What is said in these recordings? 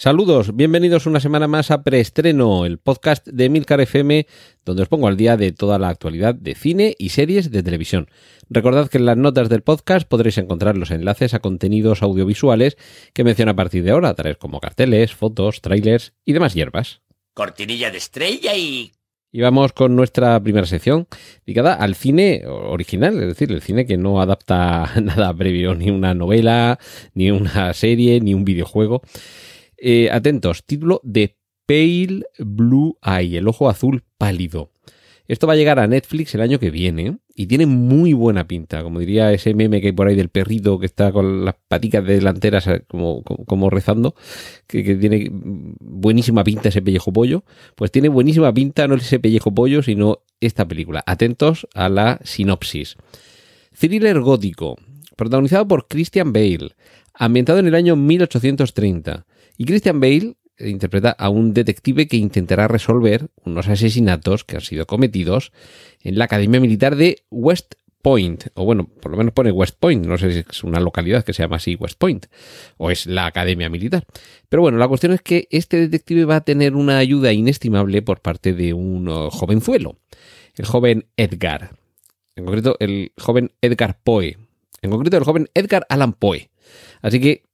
Saludos, bienvenidos una semana más a Preestreno, el podcast de Emilcar FM, donde os pongo al día de toda la actualidad de cine y series de televisión. Recordad que en las notas del podcast podréis encontrar los enlaces a contenidos audiovisuales que menciono a partir de ahora, tales como carteles, fotos, trailers y demás hierbas. Cortinilla de estrella y... Y vamos con nuestra primera sección dedicada al cine original, es decir, el cine que no adapta nada previo, ni una novela, ni una serie, ni un videojuego. Eh, atentos, título de Pale Blue Eye, el ojo azul pálido. Esto va a llegar a Netflix el año que viene y tiene muy buena pinta, como diría ese meme que hay por ahí del perrito que está con las paticas delanteras eh, como, rezando, que, que, tiene buenísima pinta ese pellejo pollo. Pues tiene buenísima pinta no ese pellejo pollo, sino esta película. Atentos a la sinopsis. Thriller gótico, protagonizado por Christian Bale, ambientado en el año 1830. Y Christian Bale interpreta a un detective que intentará resolver unos asesinatos que han sido cometidos en la Academia Militar de West Point, o bueno, por lo menos pone West Point, no sé si es una localidad que se llama así West Point, o es la Academia Militar. Pero bueno, la cuestión es que este detective va a tener una ayuda inestimable por parte de un jovenzuelo, el joven Edgar, en concreto el joven Edgar Poe, en concreto el joven Edgar Allan Poe. Así que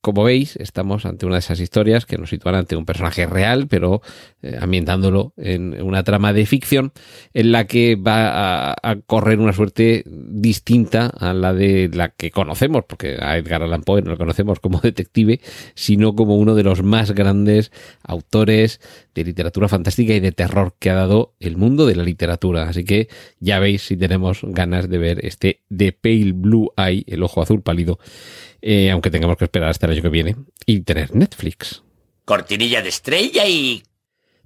como veis, estamos ante una de esas historias que nos sitúan ante un personaje real, pero eh, ambientándolo en una trama de ficción en la que va a, a, correr una suerte distinta a la de la que conocemos, porque a Edgar Allan Poe no lo conocemos como detective, sino como uno de los más grandes autores de literatura fantástica y de terror que ha dado el mundo de la literatura. Así que ya veis si tenemos ganas de ver este The Pale Blue Eye, el ojo azul pálido eh, aunque tengamos que esperar hasta el año que viene, y tener Netflix. Cortinilla de estrella y...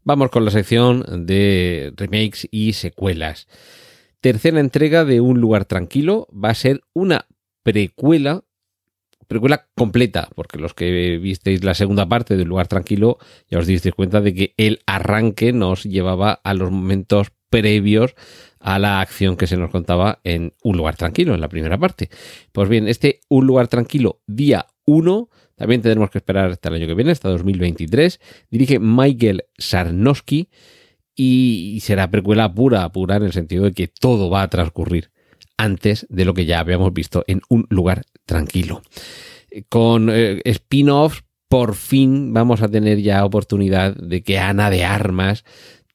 Vamos con la sección de remakes y secuelas. Tercera entrega de Un lugar tranquilo va a ser una precuela, precuela completa, porque los que visteis la segunda parte de Un lugar tranquilo ya os disteis cuenta de que el arranque nos llevaba a los momentos previos a la acción que se nos contaba en Un lugar tranquilo, en la primera parte. Pues bien, este Un lugar tranquilo, día 1, también tendremos que esperar hasta el año que viene, hasta 2023. Dirige Michael Sarnowski y será precuela pura, pura en el sentido de que todo va a transcurrir antes de lo que ya habíamos visto en Un lugar tranquilo. Con eh, spin-offs, por fin vamos a tener ya oportunidad de que Ana de Armas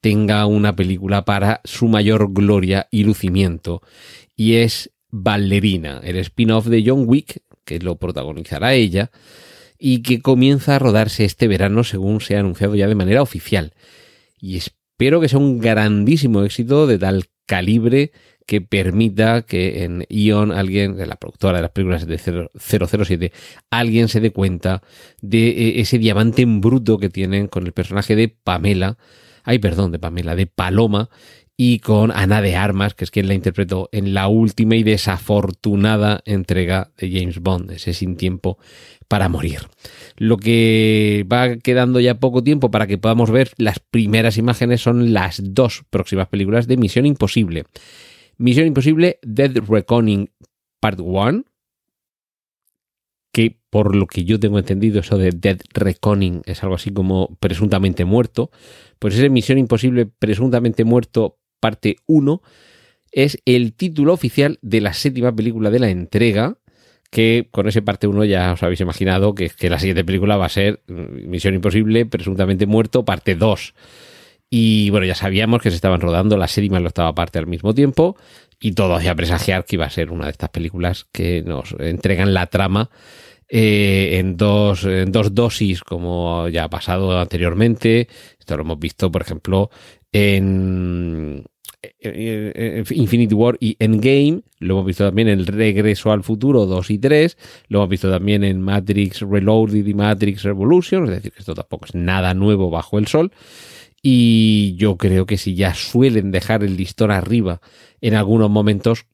tenga una película para su mayor gloria y lucimiento. Y es Ballerina, el spin-off de John Wick, que lo protagonizará ella, y que comienza a rodarse este verano según se ha anunciado ya de manera oficial. Y espero que sea un grandísimo éxito de tal calibre que permita que en Ion alguien, la productora de las películas de 007, alguien se dé cuenta de eh, ese diamante en bruto que tienen con el personaje de Pamela, ay perdón, de Pamela, de Paloma, y con Ana de Armas, que es quien la interpretó en la última y desafortunada entrega de James Bond, ese sin tiempo para morir. Lo que va quedando ya poco tiempo para que podamos ver las primeras imágenes son las dos próximas películas de Misión Imposible. Misión Imposible Dead Reckoning Part 1, que por lo que yo tengo entendido eso de Dead Reckoning es algo así como presuntamente muerto, pues esa Misión Imposible presuntamente muerto parte 1 es el título oficial de la séptima película de la entrega, que con ese parte 1 ya os habéis imaginado que, que, la siguiente película va a ser Misión Imposible presuntamente muerto parte 2. Y bueno, ya sabíamos que se estaban rodando la séptima y la octava parte al mismo tiempo y todo hacía presagiar que iba a ser una de estas películas que nos entregan la trama eh, en, dos, en dos dosis, como ya ha pasado anteriormente. Esto lo hemos visto, por ejemplo, en, Infinity War y Endgame. Lo hemos visto también en Regreso al Futuro 2 y 3. Lo hemos visto también en Matrix Reloaded y Matrix Revolution. Es decir, que esto tampoco es nada nuevo bajo el sol. Y yo creo que si ya suelen dejar el listón arriba en algunos momentos,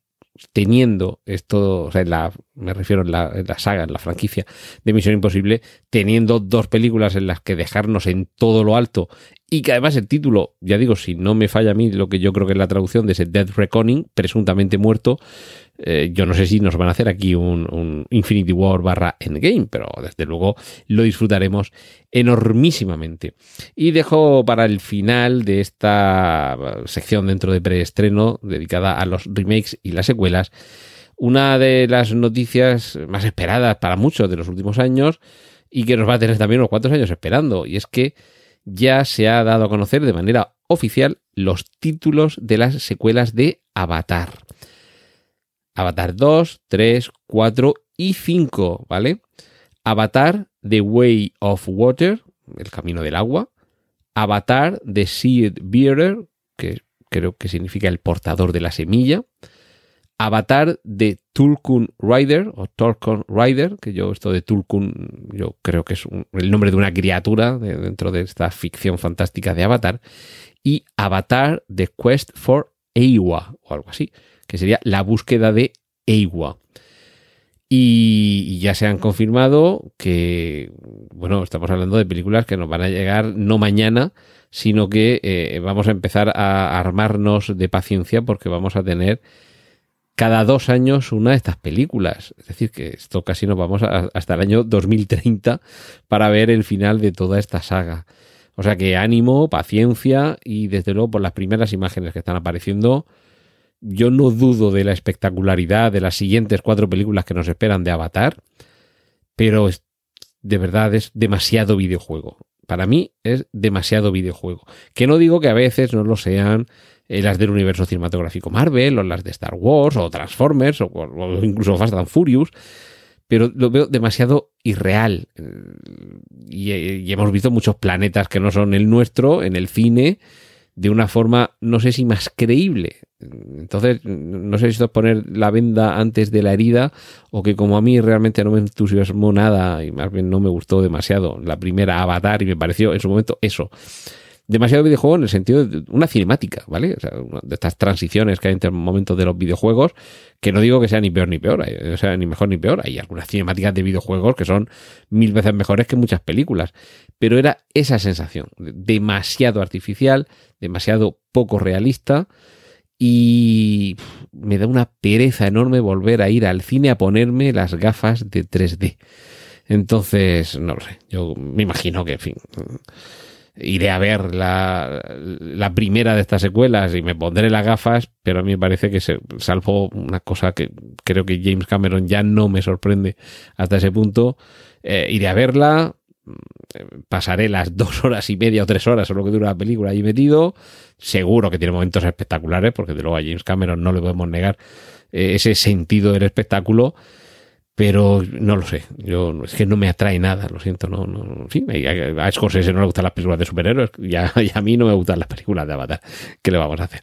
teniendo esto, o sea, en la, me refiero en la, en la saga, en la franquicia de Misión Imposible, teniendo dos películas en las que dejarnos en todo lo alto y que además el título, ya digo, si no me falla a mí lo que yo creo que es la traducción de ese Dead Reckoning, presuntamente muerto, eh, yo no sé si nos van a hacer aquí un, un, Infinity War barra Endgame, pero desde luego lo disfrutaremos enormísimamente. Y dejo para el final de esta sección dentro de preestreno dedicada a los remakes y las secuelas, una de las noticias más esperadas para muchos de los últimos años y que nos va a tener también unos cuantos años esperando, y es que ya se ha dado a conocer de manera oficial los títulos de las secuelas de Avatar. Avatar 2, 3, 4 y 5, ¿vale? Avatar The Way of Water, el camino del agua. Avatar The Seed Bearer, que creo que significa el portador de la semilla. Avatar de Tulkun Rider o Tulkun Rider, que yo esto de Tulkun yo creo que es el nombre de una criatura dentro de esta ficción fantástica de Avatar, y Avatar The Quest for Eiwa o algo así, que sería la búsqueda de Eiwa. Y, ya se han confirmado que, bueno, estamos hablando de películas que nos van a llegar no mañana, sino que eh, vamos a empezar a armarnos de paciencia porque vamos a tener cada dos años una de estas películas. Es decir, que esto casi nos vamos hasta el año 2030 para ver el final de toda esta saga. O sea que ánimo, paciencia y desde luego por las primeras imágenes que están apareciendo, yo no dudo de la espectacularidad de las siguientes cuatro películas que nos esperan de Avatar, pero de verdad es demasiado videojuego. Para mí es demasiado videojuego. Que no digo que a veces no lo sean eh, las del universo cinematográfico Marvel, o las de Star Wars, o Transformers, o, incluso Fast and Furious, pero lo veo demasiado irreal. Y, y, hemos visto muchos planetas que no son el nuestro en el cine de una forma, no sé si más creíble. Entonces, no sé si esto es poner la venda antes de la herida o que como a mí realmente no me entusiasmó nada y más bien no me gustó demasiado la primera Avatar y me pareció en su momento eso demasiado videojuego en el sentido de una cinemática, ¿vale? O sea, de estas transiciones que hay entre momentos de los videojuegos, que no digo que sea ni peor ni peor, o sea, ni mejor ni peor. Hay algunas cinemáticas de videojuegos que son mil veces mejores que muchas películas, pero era esa sensación, demasiado artificial, demasiado poco realista y me da una pereza enorme volver a ir al cine a ponerme las gafas de 3D. Entonces, no lo sé, yo me imagino que, en fin iré a ver la, la, primera de estas secuelas y me pondré las gafas, pero a mí me parece que se, salvo una cosa que creo que James Cameron ya no me sorprende hasta ese punto, eh, iré a verla, pasaré las dos horas y media o tres horas o lo que dura la película ahí metido, seguro que tiene momentos espectaculares, porque de luego a James Cameron no le podemos negar eh, ese sentido del espectáculo, pero no lo sé, yo es que no me atrae nada, lo siento, no, no, fin, a Scorsese no le gustan las películas de superhéroes y a, y a, mí no me gustan las películas de Avatar, ¿qué le vamos a hacer?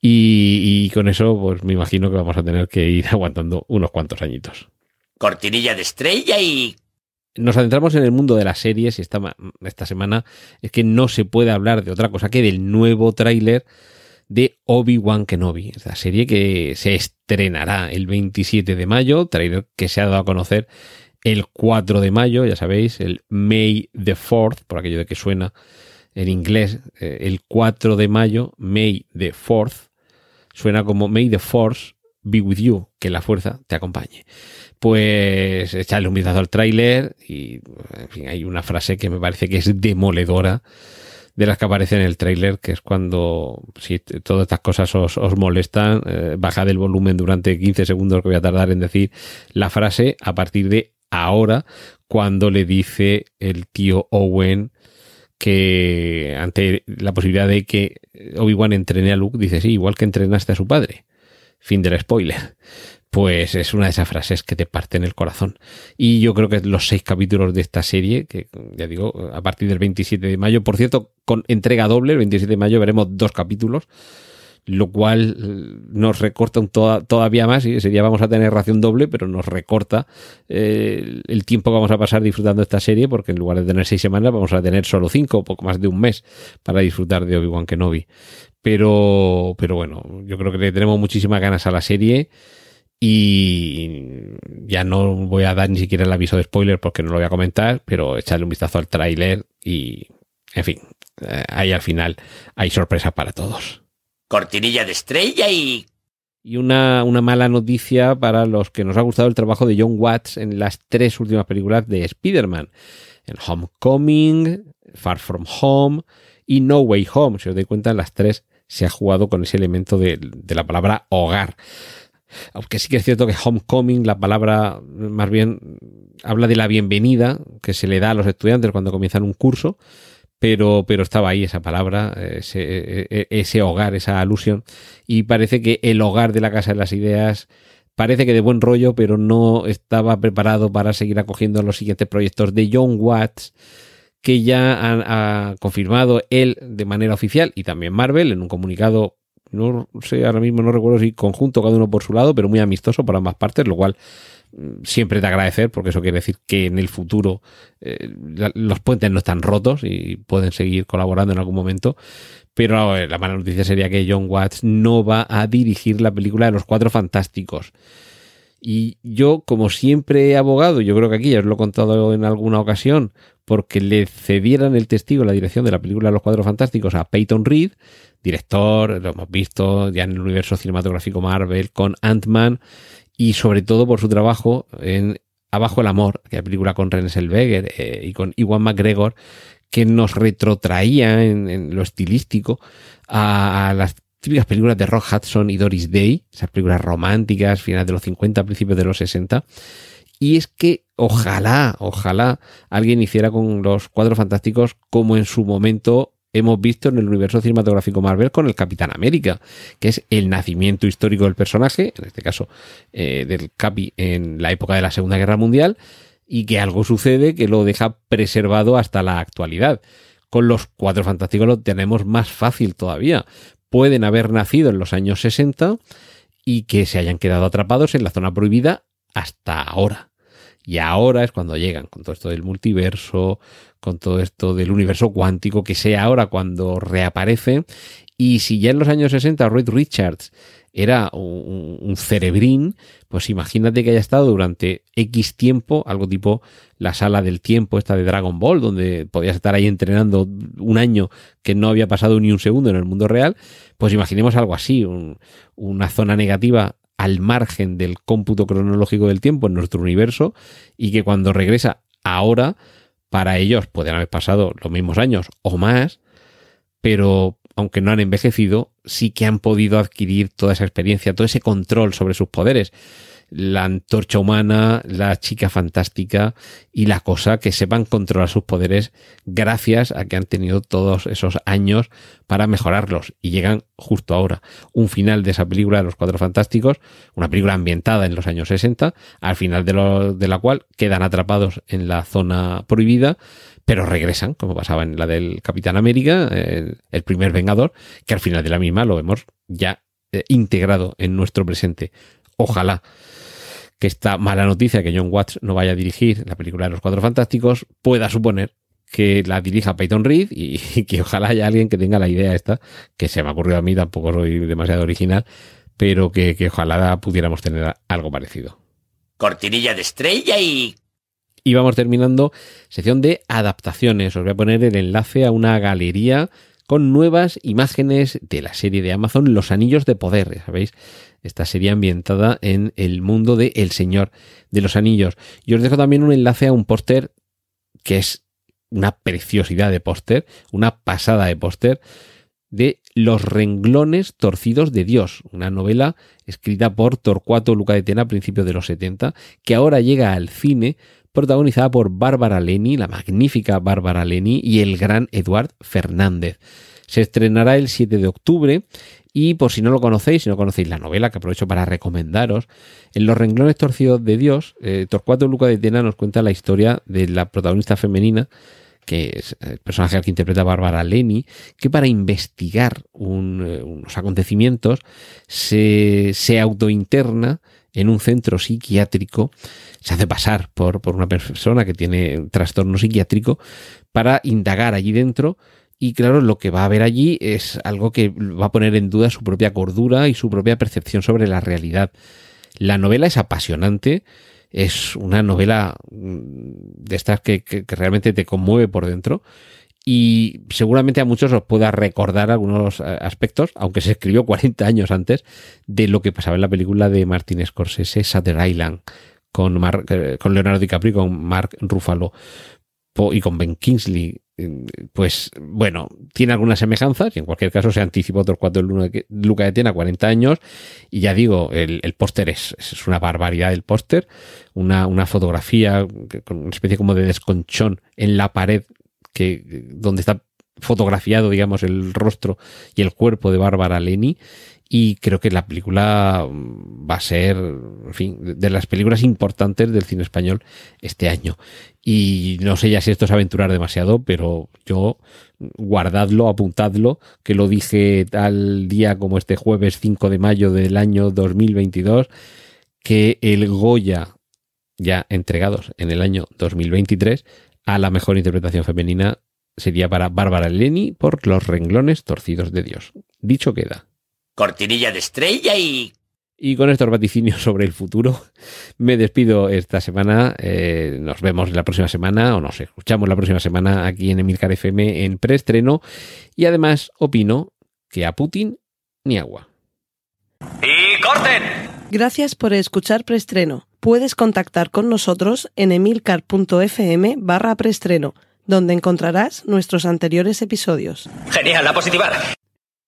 Y, y, con eso, pues me imagino que vamos a tener que ir aguantando unos cuantos añitos. Cortinilla de estrella y... Nos adentramos en el mundo de las series y esta, esta semana es que no se puede hablar de otra cosa que del nuevo tráiler de Obi-Wan Kenobi, la serie que se estrenará el 27 de mayo, trailer que se ha dado a conocer el 4 de mayo, ya sabéis, el May the 4th, por aquello de que suena en inglés, eh, el 4 de mayo, May the 4th, suena como May the Force be with you, que la fuerza te acompañe. Pues echarle un vistazo al tráiler y en fin, hay una frase que me parece que es demoledora de las que aparecen en el tráiler, que es cuando, si todas estas cosas os, os molestan, eh, bajad el volumen durante 15 segundos que voy a tardar en decir la frase a partir de ahora, cuando le dice el tío Owen que ante la posibilidad de que Obi-Wan entrene a Luke, dice, sí, igual que entrenaste a su padre. Fin del spoiler pues es una de esas frases que te parten el corazón. Y yo creo que los seis capítulos de esta serie, que ya digo, a partir del 27 de mayo, por cierto, con entrega doble, el 27 de mayo veremos dos capítulos, lo cual eh, nos recorta todavía más, y ese día vamos a tener ración doble, pero nos recorta eh, el tiempo que vamos a pasar disfrutando esta serie, porque en lugar de tener seis semanas vamos a tener solo cinco, poco más de un mes para disfrutar de Obi-Wan Kenobi. Pero, pero bueno, yo creo que le tenemos muchísimas ganas a la serie Y ya no voy a dar ni siquiera el aviso de spoiler porque no lo voy a comentar, pero echarle un vistazo al tráiler y, en fin, eh, ahí al final hay sorpresas para todos. Cortinilla de estrella y... Y una, una, mala noticia para los que nos ha gustado el trabajo de John Watts en las tres últimas películas de Spider-Man. En Homecoming, Far From Home y No Way Home. Si os dais cuenta, en las tres se ha jugado con ese elemento de, de la palabra hogar. Aunque sí que es cierto que homecoming, la palabra más bien habla de la bienvenida que se le da a los estudiantes cuando comienzan un curso, pero, pero estaba ahí esa palabra, ese, e, e, ese hogar, esa alusión, y parece que el hogar de la Casa de las Ideas parece que de buen rollo, pero no estaba preparado para seguir acogiendo los siguientes proyectos de John Watts, que ya ha confirmado él de manera oficial y también Marvel en un comunicado no sé, ahora mismo no recuerdo si conjunto cada uno por su lado, pero muy amistoso por ambas partes, lo cual mm, siempre te agradecer porque eso quiere decir que en el futuro eh, los puentes no están rotos y pueden seguir colaborando en algún momento. Pero la mala noticia sería que John Watts no va a dirigir la película de los Cuatro Fantásticos. Y yo, como siempre he abogado, yo creo que aquí ya os lo he contado en alguna ocasión, porque le cedieran el testigo la dirección de la película los Cuatro Fantásticos a Peyton Reed, director, lo hemos visto ya en el universo cinematográfico Marvel con Ant-Man y sobre todo por su trabajo en Abajo el Amor, que es película con René Zellweger eh, y con Iwan McGregor, que nos retrotraía en, lo estilístico a, las típicas películas de Rock Hudson y Doris Day, esas películas románticas, finales de los 50, principios de los 60. Y es que ojalá, ojalá alguien hiciera con los cuadros fantásticos como en su momento hemos visto en el universo cinematográfico Marvel con el Capitán América, que es el nacimiento histórico del personaje, en este caso eh, del Capi en la época de la Segunda Guerra Mundial, y que algo sucede que lo deja preservado hasta la actualidad. Con los Cuatro Fantásticos lo tenemos más fácil todavía. Pueden haber nacido en los años 60 y que se hayan quedado atrapados en la zona prohibida hasta ahora. Y ahora es cuando llegan con todo esto del multiverso, con todo esto del universo cuántico, que sea ahora cuando reaparece. Y si ya en los años 60 Reed Richards era un, cerebrín, pues imagínate que haya estado durante X tiempo, algo tipo la sala del tiempo esta de Dragon Ball, donde podías estar ahí entrenando un año que no había pasado ni un segundo en el mundo real, pues imaginemos algo así, una zona negativa al margen del cómputo cronológico del tiempo en nuestro universo y que cuando regresa ahora para ellos pueden haber pasado los mismos años o más, pero aunque no han envejecido, sí que han podido adquirir toda esa experiencia, todo ese control sobre sus poderes la antorcha humana, la chica fantástica y la cosa que sepan controlar sus poderes gracias a que han tenido todos esos años para mejorarlos y llegan justo ahora. Un final de esa película de los Cuatro Fantásticos, una película ambientada en los años 60, al final de, de la cual quedan atrapados en la zona prohibida pero regresan, como pasaba en la del Capitán América, el, primer Vengador, que al final de la misma lo vemos ya eh, integrado en nuestro presente. Ojalá que esta mala noticia que John Watts no vaya a dirigir la película de los Cuatro Fantásticos pueda suponer que la dirija Peyton Reed y, que ojalá haya alguien que tenga la idea esta, que se me ha ocurrido a mí, tampoco soy demasiado original, pero que, que ojalá pudiéramos tener algo parecido. Cortinilla de estrella y... Y vamos terminando sección de adaptaciones. Os voy a poner el enlace a una galería con nuevas imágenes de la serie de Amazon Los Anillos de Poder, ¿sabéis? Esta serie ambientada en el mundo de El Señor de los Anillos. Y os dejo también un enlace a un póster que es una preciosidad de póster, una pasada de póster de Los renglones torcidos de Dios, una novela escrita por Torcuato Luca de Tena a principios de los 70, que ahora llega al cine protagonizada por Bárbara Leni, la magnífica Bárbara Leni y el gran Eduard Fernández. Se estrenará el 7 de octubre y por si no lo conocéis, si no conocéis la novela, que aprovecho para recomendaros, en Los renglones torcidos de Dios, eh, Torcuato Luca de Tena nos cuenta la historia de la protagonista femenina, que es el personaje al que interpreta Bárbara Leni, que para investigar eh, unos acontecimientos se, se autointerna en un centro psiquiátrico, se hace pasar por, por una persona que tiene un trastorno psiquiátrico para indagar allí dentro y claro, lo que va a ver allí es algo que va a poner en duda su propia cordura y su propia percepción sobre la realidad. La novela es apasionante, es una novela mm, de estas que, que, realmente te conmueve por dentro y seguramente a muchos os pueda recordar algunos eh, aspectos, aunque se escribió 40 años antes, de lo que pasaba en la película de Martin Scorsese, Sutter Island, con, eh, con Leonardo DiCaprio y con Mark Ruffalo y con Ben Kingsley. Pues bueno, tiene algunas semejanzas y en cualquier caso se anticipa otros cuatro de Luca de Tena, 40 años. Y ya digo, el, el póster es, es, una barbaridad el póster. Una, una fotografía con una especie como de desconchón en la pared que donde está fotografiado, digamos, el rostro y el cuerpo de Bárbara Leni. Y creo que la película va a ser, en fin, de las películas importantes del cine español este año. Y no sé ya si esto es aventurar demasiado, pero yo guardadlo, apuntadlo, que lo dije tal día como este jueves 5 de mayo del año 2022, que el Goya, ya entregados en el año 2023, a la mejor interpretación femenina sería para Bárbara Leni por Los renglones torcidos de Dios. Dicho queda. Cortinilla de estrella y... Y con estos vaticinios sobre el futuro, me despido esta semana. Eh, nos vemos la próxima semana, o nos escuchamos la próxima semana aquí en Emilcar FM en preestreno. Y además opino que a Putin ni agua. ¡Y corten! Gracias por escuchar preestreno. Puedes contactar con nosotros en emilcar.fm barra preestreno, donde encontrarás nuestros anteriores episodios. Genial, a positivar.